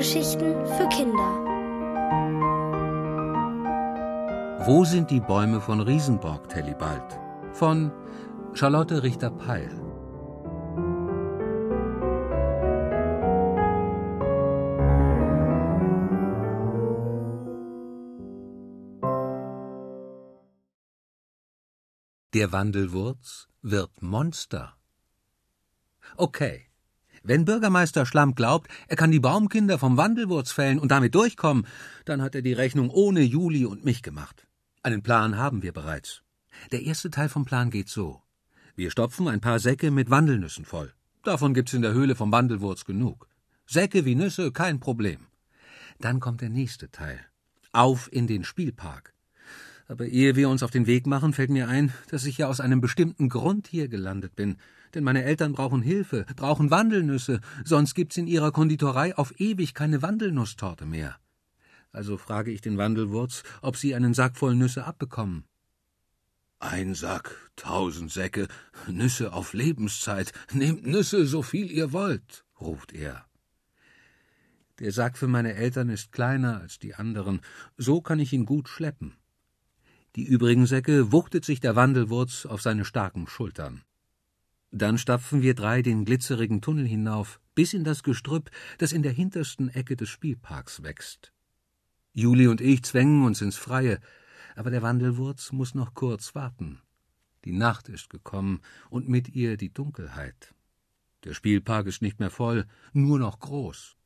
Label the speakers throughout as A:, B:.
A: Hörgeschichten für Kinder.
B: Wo sind die Bäume von Riesenborg, Tellibald? Von Charlotte Richter-Peil. Der Wandelwurz wird Monster. Okay. Wenn Bürgermeister Schlamm glaubt, er kann die Baumkinder vom Wandelwurz fällen und damit durchkommen, dann hat er die Rechnung ohne Juli und mich gemacht. Einen Plan haben wir bereits. Der erste Teil vom Plan geht so. Wir stopfen ein paar Säcke mit Wandelnüssen voll. Davon gibt's in der Höhle vom Wandelwurz genug. Säcke wie Nüsse, kein Problem. Dann kommt der nächste Teil. Auf in den Spielpark. Aber ehe wir uns auf den Weg machen, fällt mir ein, dass ich ja aus einem bestimmten Grund hier gelandet bin. Denn meine Eltern brauchen Hilfe, brauchen Wandelnüsse, sonst gibt's in ihrer Konditorei auf ewig keine Wandelnusstorte mehr. Also frage ich den Wandelwurz, ob sie einen Sack voll Nüsse abbekommen. Ein Sack, tausend Säcke, Nüsse auf Lebenszeit, nehmt Nüsse so viel ihr wollt, ruft er. Der Sack für meine Eltern ist kleiner als die anderen, so kann ich ihn gut schleppen. Die übrigen Säcke wuchtet sich der Wandelwurz auf seine starken Schultern. Dann stapfen wir drei den glitzerigen Tunnel hinauf, bis in das Gestrüpp, das in der hintersten Ecke des Spielparks wächst. Juli und ich zwängen uns ins Freie, aber der Wandelwurz muss noch kurz warten. Die Nacht ist gekommen und mit ihr die Dunkelheit. Der Spielpark ist nicht mehr voll, nur noch groß.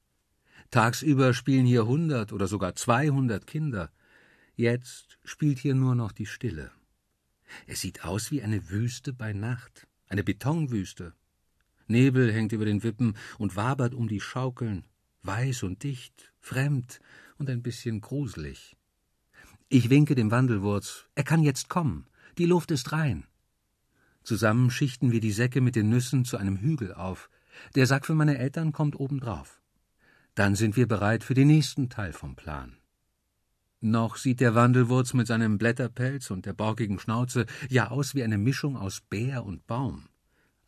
B: Tagsüber spielen hier hundert oder sogar zweihundert Kinder. Jetzt spielt hier nur noch die Stille. Es sieht aus wie eine Wüste bei Nacht, eine Betonwüste. Nebel hängt über den Wippen und wabert um die Schaukeln, weiß und dicht, fremd und ein bisschen gruselig. Ich winke dem Wandelwurz, er kann jetzt kommen, die Luft ist rein. Zusammen schichten wir die Säcke mit den Nüssen zu einem Hügel auf. Der Sack für meine Eltern kommt obendrauf. Dann sind wir bereit für den nächsten Teil vom Plan. Noch sieht der Wandelwurz mit seinem Blätterpelz und der borkigen Schnauze ja aus wie eine Mischung aus Bär und Baum.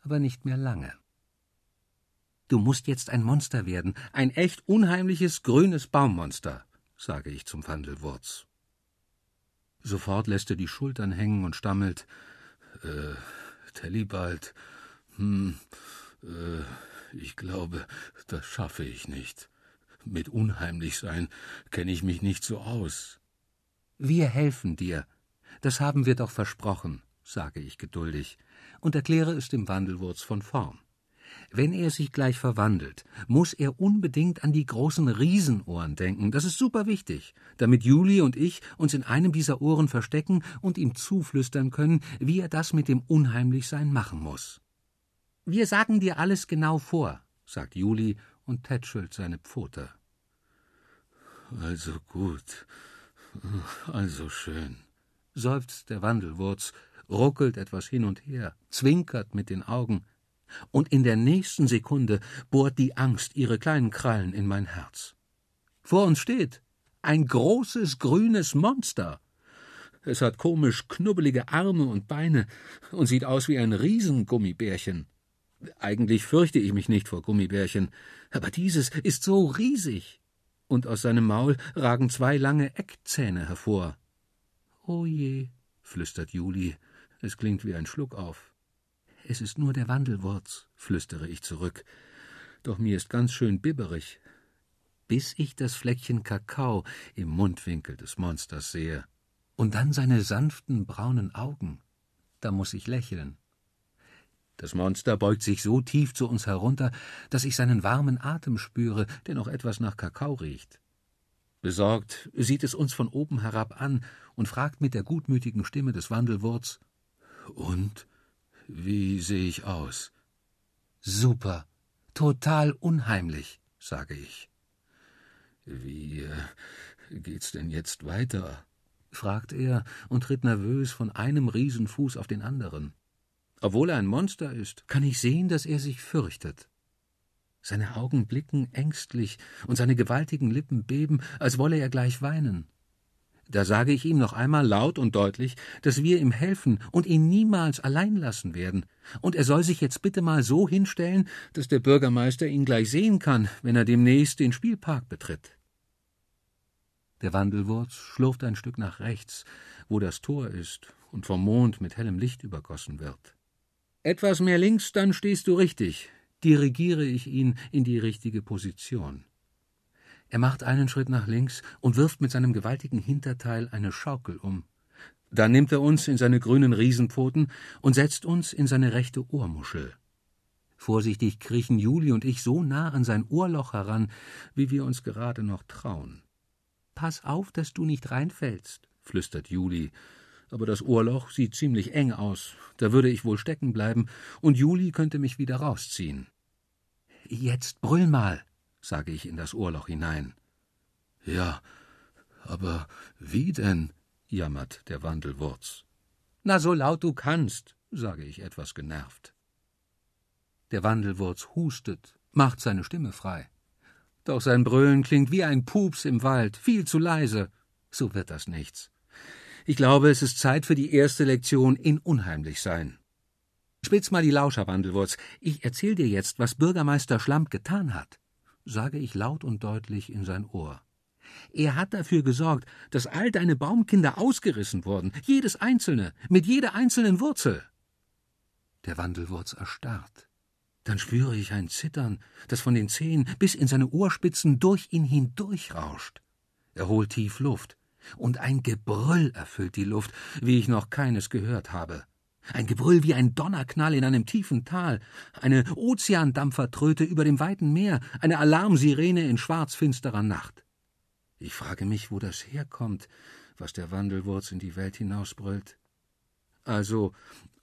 B: Aber nicht mehr lange. Du musst jetzt ein Monster werden, ein echt unheimliches grünes Baummonster, sage ich zum Wandelwurz. Sofort lässt er die Schultern hängen und stammelt. Äh, Tellibald, hm, äh, ich glaube, das schaffe ich nicht. Mit unheimlich sein kenne ich mich nicht so aus. Wir helfen dir. Das haben wir doch versprochen, sage ich geduldig und erkläre es dem Wandelwurz von vorn. Wenn er sich gleich verwandelt, muss er unbedingt an die großen Riesenohren denken. Das ist super wichtig, damit Juli und ich uns in einem dieser Ohren verstecken und ihm zuflüstern können, wie er das mit dem Unheimlichsein machen muss. Wir sagen dir alles genau vor, sagt Juli und tätschelt seine Pfote. Also gut, also schön, seufzt der Wandelwurz, ruckelt etwas hin und her, zwinkert mit den Augen, und in der nächsten Sekunde bohrt die Angst ihre kleinen Krallen in mein Herz. Vor uns steht ein großes grünes Monster. Es hat komisch knubbelige Arme und Beine und sieht aus wie ein Riesengummibärchen. Eigentlich fürchte ich mich nicht vor Gummibärchen, aber dieses ist so riesig. Und aus seinem Maul ragen zwei lange Eckzähne hervor. O je, flüstert Juli, es klingt wie ein Schluck auf. Es ist nur der Wandelwurz, flüstere ich zurück. Doch mir ist ganz schön bibberig, bis ich das Fleckchen Kakao im Mundwinkel des Monsters sehe. Und dann seine sanften braunen Augen. Da muss ich lächeln. Das Monster beugt sich so tief zu uns herunter, dass ich seinen warmen Atem spüre, der noch etwas nach Kakao riecht. Besorgt sieht es uns von oben herab an und fragt mit der gutmütigen Stimme des Wandelwurz Und wie sehe ich aus? Super, total unheimlich, sage ich. Wie äh, geht's denn jetzt weiter? fragt er und tritt nervös von einem Riesenfuß auf den anderen. Obwohl er ein Monster ist, kann ich sehen, dass er sich fürchtet. Seine Augen blicken ängstlich und seine gewaltigen Lippen beben, als wolle er gleich weinen. Da sage ich ihm noch einmal laut und deutlich, dass wir ihm helfen und ihn niemals allein lassen werden. Und er soll sich jetzt bitte mal so hinstellen, dass der Bürgermeister ihn gleich sehen kann, wenn er demnächst den Spielpark betritt. Der Wandelwurz schlurft ein Stück nach rechts, wo das Tor ist und vom Mond mit hellem Licht übergossen wird. Etwas mehr links, dann stehst du richtig, dirigiere ich ihn in die richtige Position. Er macht einen Schritt nach links und wirft mit seinem gewaltigen Hinterteil eine Schaukel um. Dann nimmt er uns in seine grünen Riesenpfoten und setzt uns in seine rechte Ohrmuschel. Vorsichtig kriechen Juli und ich so nah an sein Ohrloch heran, wie wir uns gerade noch trauen. Pass auf, dass du nicht reinfällst, flüstert Juli. Aber das Ohrloch sieht ziemlich eng aus, da würde ich wohl stecken bleiben, und Juli könnte mich wieder rausziehen. Jetzt brüll mal, sage ich in das Ohrloch hinein. Ja, aber wie denn? jammert der Wandelwurz. Na, so laut du kannst, sage ich etwas genervt. Der Wandelwurz hustet, macht seine Stimme frei. Doch sein Brüllen klingt wie ein Pups im Wald, viel zu leise. So wird das nichts. Ich glaube, es ist Zeit für die erste Lektion in Unheimlichsein. Spitz mal die Lauscher, Wandelwurz. Ich erzähl dir jetzt, was Bürgermeister Schlamp getan hat sage ich laut und deutlich in sein Ohr. Er hat dafür gesorgt, dass all deine Baumkinder ausgerissen wurden, jedes einzelne, mit jeder einzelnen Wurzel. Der Wandelwurz erstarrt. Dann spüre ich ein Zittern, das von den Zehen bis in seine Ohrspitzen durch ihn hindurchrauscht. Er holt tief Luft, und ein Gebrüll erfüllt die Luft, wie ich noch keines gehört habe. Ein Gebrüll wie ein Donnerknall in einem tiefen Tal, eine Ozeandampfertröte über dem weiten Meer, eine Alarmsirene in schwarzfinsterer Nacht. Ich frage mich, wo das herkommt, was der Wandelwurz in die Welt hinausbrüllt. Also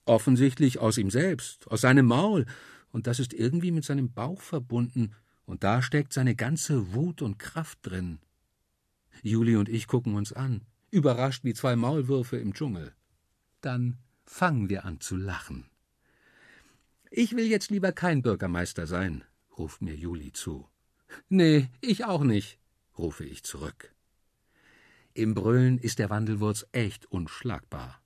B: offensichtlich aus ihm selbst, aus seinem Maul, und das ist irgendwie mit seinem Bauch verbunden, und da steckt seine ganze Wut und Kraft drin. Juli und ich gucken uns an, überrascht wie zwei Maulwürfe im Dschungel. Dann fangen wir an zu lachen. Ich will jetzt lieber kein Bürgermeister sein, ruft mir Juli zu. Nee, ich auch nicht, rufe ich zurück. Im Brüllen ist der Wandelwurz echt unschlagbar.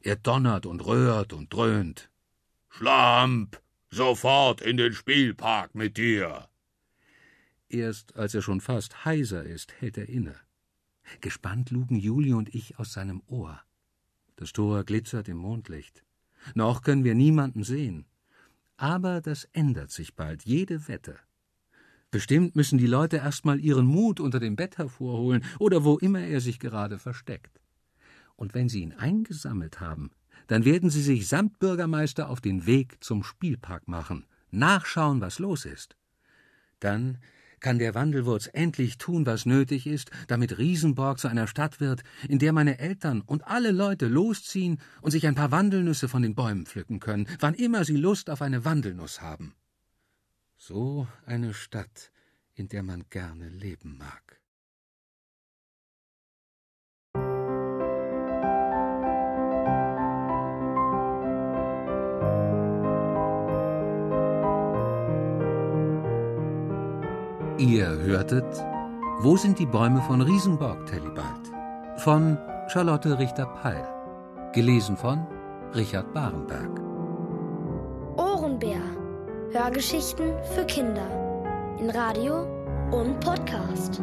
B: Er donnert und röhrt und dröhnt. Schlamp, sofort in den Spielpark mit dir. Erst als er schon fast heiser ist, hält er inne. Gespannt lugen Juli und ich aus seinem Ohr. Das Tor glitzert im Mondlicht. Noch können wir niemanden sehen. Aber das ändert sich bald, jede Wette. Bestimmt müssen die Leute erst mal ihren Mut unter dem Bett hervorholen oder wo immer er sich gerade versteckt. Und wenn sie ihn eingesammelt haben, dann werden sie sich samt Bürgermeister auf den Weg zum Spielpark machen, nachschauen, was los ist. Dann kann der Wandelwurz endlich tun, was nötig ist, damit Riesenborg zu einer Stadt wird, in der meine Eltern und alle Leute losziehen und sich ein paar Wandelnüsse von den Bäumen pflücken können, wann immer sie Lust auf eine Wandelnuss haben. So eine Stadt, in der man gerne leben mag. Ihr hörtet Wo sind die Bäume von Riesenborg, Tellibald? Von Charlotte Richter-Peil. Gelesen von Richard Barenberg.
A: Ohrenbär. Hörgeschichten für Kinder. In Radio und Podcast.